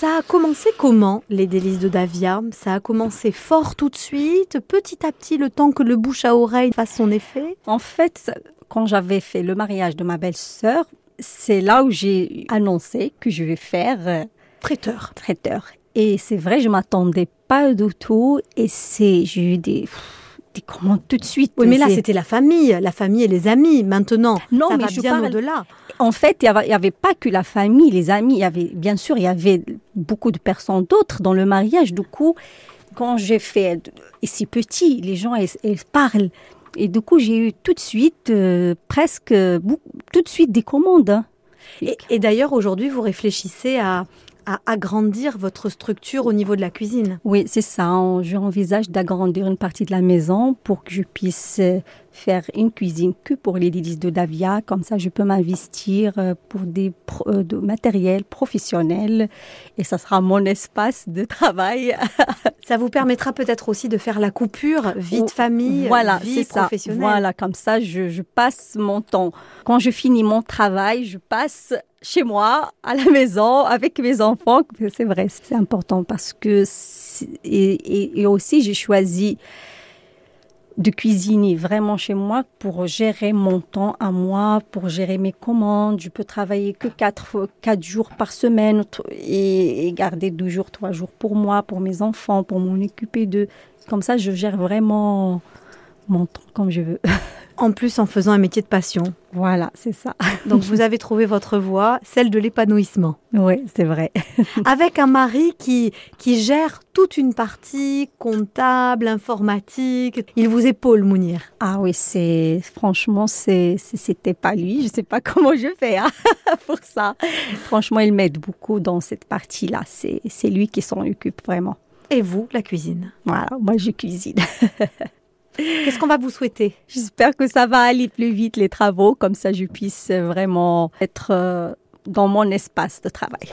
Ça a commencé comment, les délices de Davia Ça a commencé fort tout de suite, petit à petit, le temps que le bouche à oreille fasse son effet? En fait, quand j'avais fait le mariage de ma belle-sœur, c'est là où j'ai annoncé que je vais faire euh, traiteur. Traiteur. Et c'est vrai, je m'attendais pas du tout. Et c'est, j'ai eu des, des commandes tout de suite. Oui, mais là, c'était la famille, la famille et les amis. Maintenant, non, ça mais va je bien parle- au-delà. En fait, il n'y avait, pas que la famille, les amis. Il y avait, bien sûr, il y avait beaucoup de personnes d'autres dans le mariage. Du coup, quand j'ai fait, et c'est petit, les gens, ils, ils parlent. Et du coup, j'ai eu tout de suite, euh, presque, tout de suite des commandes. hein. Et, et d'ailleurs, aujourd'hui, vous réfléchissez à, à agrandir votre structure au niveau de la cuisine. Oui, c'est ça. J'envisage d'agrandir une partie de la maison pour que je puisse euh, faire une cuisine que pour les délices de Davia. Comme ça, je peux m'investir euh, pour des pro- euh, de matériel professionnel et ça sera mon espace de travail. Ça vous permettra peut-être aussi de faire la coupure vie de famille, voilà, vie c'est ça. professionnelle. Voilà, comme ça, je, je passe mon temps. Quand je finis mon travail, je passe chez moi, à la maison, avec mes enfants. C'est vrai, c'est important parce que et, aussi j'ai choisi de cuisiner vraiment chez moi pour gérer mon temps à moi, pour gérer mes commandes. Je peux travailler que quatre, fois- quatre jours par semaine et, et garder deux jours, trois jours pour moi, pour mes enfants, pour m'en occuper d'eux. Comme ça, je gère vraiment mon temps comme je veux. En plus, en faisant un métier de passion. Voilà, c'est ça. Donc, vous avez trouvé votre voie, celle de l'épanouissement. Oui, c'est vrai. Avec un mari qui, qui gère toute une partie comptable, informatique. Il vous épaule, Mounir. Ah oui, c'est franchement, c'est c'était pas lui. Je sais pas comment je fais hein, pour ça. Franchement, il m'aide beaucoup dans cette partie-là. C'est c'est lui qui s'en occupe vraiment. Et vous, la cuisine? Voilà, moi je cuisine. Qu'est-ce qu'on va vous souhaiter? J'espère que ça va aller plus vite les travaux, comme ça je puisse vraiment être euh, dans mon espace de travail.